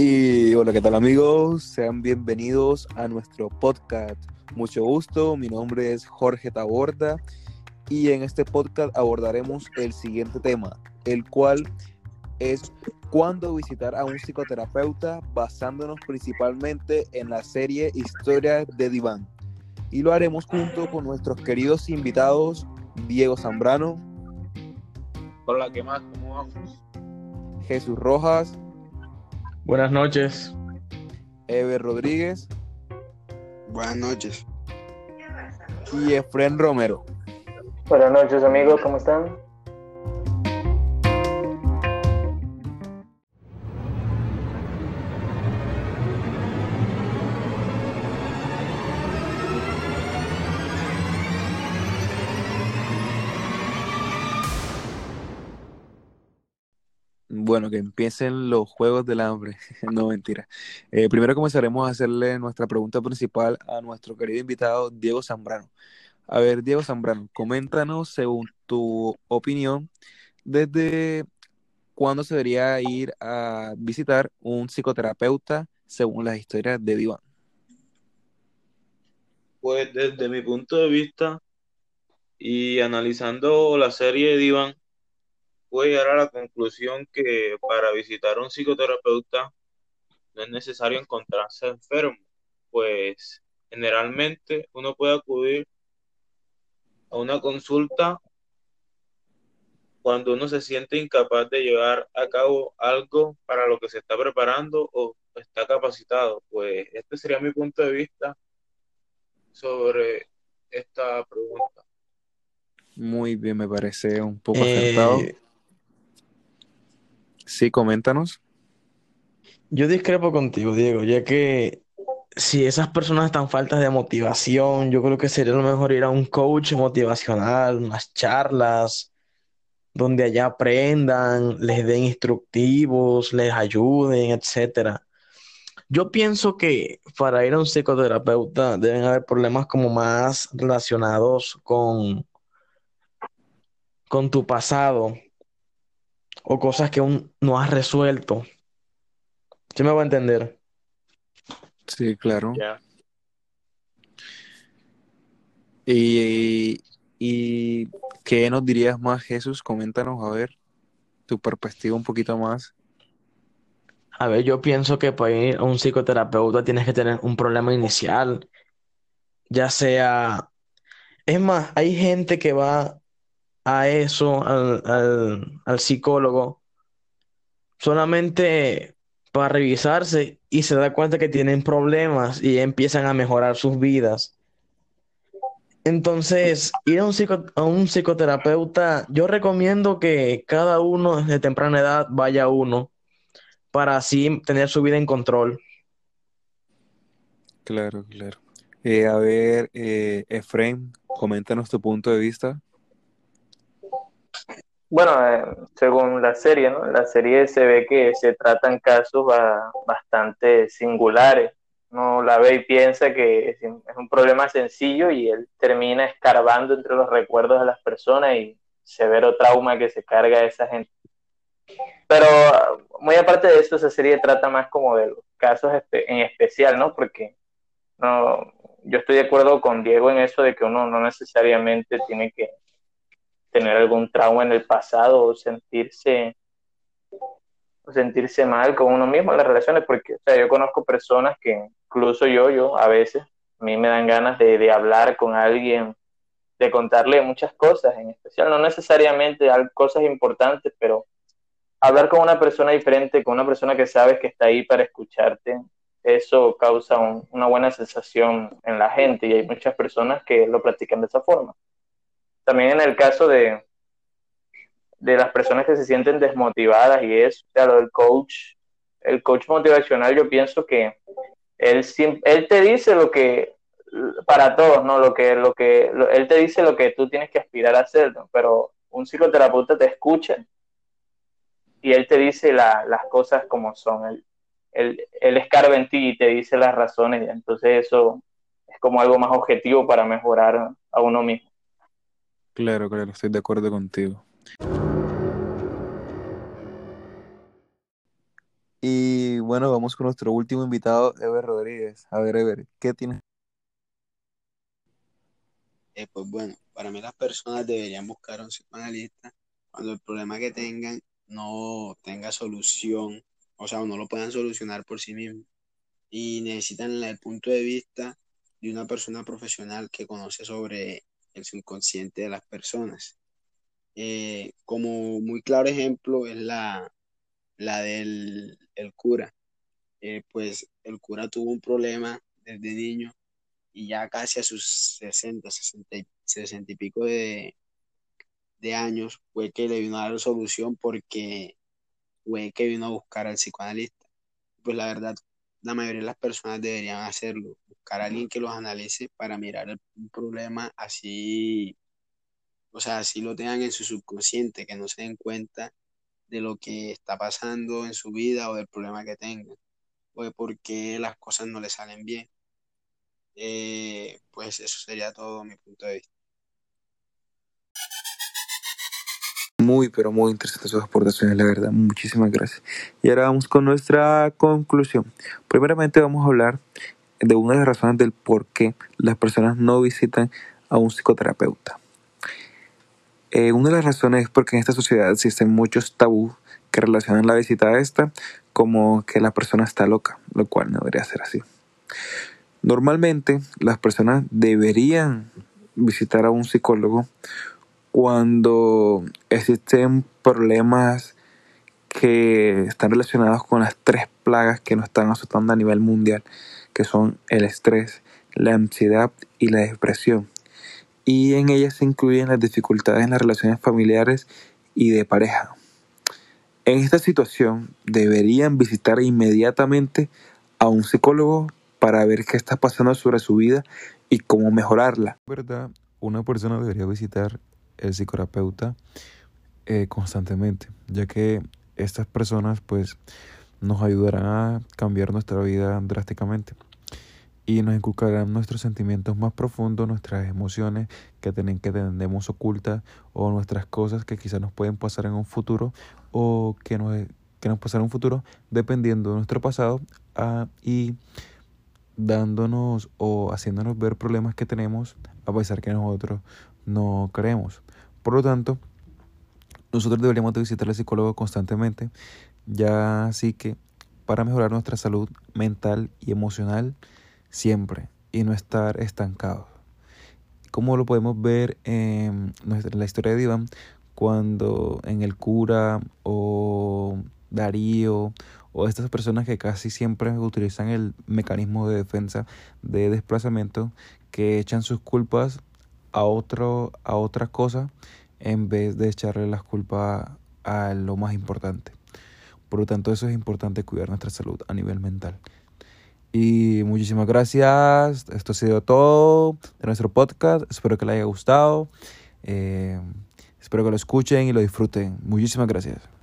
Y hola, ¿qué tal amigos? Sean bienvenidos a nuestro podcast. Mucho gusto, mi nombre es Jorge Taborda y en este podcast abordaremos el siguiente tema, el cual es cuándo visitar a un psicoterapeuta basándonos principalmente en la serie Historias de Diván. Y lo haremos junto con nuestros queridos invitados Diego Zambrano. Hola, ¿qué más? ¿Cómo vamos? Jesús Rojas. Buenas noches. Ever Rodríguez. Buenas noches. Y Efren Romero. Buenas noches amigos, ¿cómo están? Bueno, que empiecen los juegos del hambre. no, mentira. Eh, primero comenzaremos a hacerle nuestra pregunta principal a nuestro querido invitado Diego Zambrano. A ver, Diego Zambrano, coméntanos según tu opinión, ¿desde cuándo se debería ir a visitar un psicoterapeuta según las historias de Diván? Pues desde mi punto de vista y analizando la serie de Diván, puedo llegar a la conclusión que para visitar a un psicoterapeuta no es necesario encontrarse enfermo, pues generalmente uno puede acudir a una consulta cuando uno se siente incapaz de llevar a cabo algo para lo que se está preparando o está capacitado. Pues este sería mi punto de vista sobre esta pregunta. Muy bien, me parece un poco acertado. Sí, coméntanos. yo discrepo contigo, Diego, ya que si esas personas están faltas de motivación, yo creo que sería lo mejor ir a un coach motivacional, unas charlas, donde allá aprendan, les den instructivos, les ayuden, etcétera. Yo pienso que para ir a un psicoterapeuta deben haber problemas como más relacionados con, con tu pasado o cosas que aún no has resuelto. ¿Sí me va a entender? Sí, claro. Ya. Y, y ¿qué nos dirías más, Jesús? Coméntanos, a ver, tu perspectiva un poquito más. A ver, yo pienso que para ir a un psicoterapeuta tienes que tener un problema inicial, ya sea... Es más, hay gente que va a eso, al, al, psicólogo, solamente para revisarse y se da cuenta que tienen problemas y empiezan a mejorar sus vidas. Entonces, ir a un psico- a un psicoterapeuta, yo recomiendo que cada uno desde temprana edad vaya a uno para así tener su vida en control. Claro, claro. Eh, a ver, eh, Efraín, coméntanos tu punto de vista. Bueno, eh, según la serie, ¿no? La serie se ve que se tratan casos ba- bastante singulares. Uno la ve y piensa que es un problema sencillo y él termina escarbando entre los recuerdos de las personas y severo trauma que se carga a esa gente. Pero muy aparte de eso, esa serie trata más como de los casos en especial, ¿no? Porque no, yo estoy de acuerdo con Diego en eso de que uno no necesariamente tiene que tener algún trauma en el pasado o sentirse o sentirse mal con uno mismo en las relaciones, porque o sea, yo conozco personas que incluso yo, yo a veces, a mí me dan ganas de, de hablar con alguien, de contarle muchas cosas, en especial, no necesariamente cosas importantes, pero hablar con una persona diferente, con una persona que sabes que está ahí para escucharte, eso causa un- una buena sensación en la gente y hay muchas personas que lo practican de esa forma. También en el caso de, de las personas que se sienten desmotivadas y eso, o sea, coach, el coach motivacional, yo pienso que él, él te dice lo que, para todos, ¿no? Lo que, lo que, él te dice lo que tú tienes que aspirar a hacer. Pero un psicoterapeuta te escucha y él te dice la- las cosas como son. Él, él, él escarba en ti y te dice las razones, entonces eso es como algo más objetivo para mejorar a uno mismo. Claro, claro, estoy de acuerdo contigo. Y bueno, vamos con nuestro último invitado, Ever Rodríguez. A ver, Ever, ¿qué tienes? Eh, pues bueno, para mí las personas deberían buscar a un psicoanalista cuando el problema que tengan no tenga solución, o sea, no lo puedan solucionar por sí mismos y necesitan el punto de vista de una persona profesional que conoce sobre el subconsciente de las personas. Eh, como muy claro ejemplo es la, la del el cura. Eh, pues el cura tuvo un problema desde niño y ya casi a sus 60, 60, 60 y pico de, de años fue que le vino a dar solución porque fue que vino a buscar al psicoanalista. Pues la verdad, la mayoría de las personas deberían hacerlo, buscar a alguien que los analice para mirar el, un problema así, o sea, así lo tengan en su subconsciente, que no se den cuenta de lo que está pasando en su vida o del problema que tengan, o de por qué las cosas no le salen bien. Eh, pues eso sería todo mi punto de vista. Muy, pero muy interesantes sus aportaciones, la verdad. Muchísimas gracias. Y ahora vamos con nuestra conclusión. Primeramente vamos a hablar de una de las razones del por qué las personas no visitan a un psicoterapeuta. Eh, una de las razones es porque en esta sociedad existen muchos tabús que relacionan la visita a esta como que la persona está loca, lo cual no debería ser así. Normalmente las personas deberían visitar a un psicólogo cuando existen problemas que están relacionados con las tres plagas que nos están azotando a nivel mundial, que son el estrés, la ansiedad y la depresión. Y en ellas se incluyen las dificultades en las relaciones familiares y de pareja. En esta situación deberían visitar inmediatamente a un psicólogo para ver qué está pasando sobre su vida y cómo mejorarla. ¿Verdad? Una persona debería visitar el psicoterapeuta eh, constantemente, ya que estas personas pues nos ayudarán a cambiar nuestra vida drásticamente y nos inculcarán nuestros sentimientos más profundos, nuestras emociones que, tienen, que tenemos ocultas o nuestras cosas que quizás nos pueden pasar en un futuro o que nos, que nos pasará en un futuro dependiendo de nuestro pasado ah, y dándonos o haciéndonos ver problemas que tenemos a pesar que nosotros no creemos. Por lo tanto, nosotros deberíamos de visitar al psicólogo constantemente, ya así que para mejorar nuestra salud mental y emocional siempre y no estar estancados. Como lo podemos ver en la historia de Iván, cuando en el cura o Darío o estas personas que casi siempre utilizan el mecanismo de defensa de desplazamiento que echan sus culpas a otro a otra cosa en vez de echarle las culpas a lo más importante. Por lo tanto, eso es importante cuidar nuestra salud a nivel mental. Y muchísimas gracias. Esto ha sido todo de nuestro podcast. Espero que les haya gustado. Eh, espero que lo escuchen y lo disfruten. Muchísimas gracias.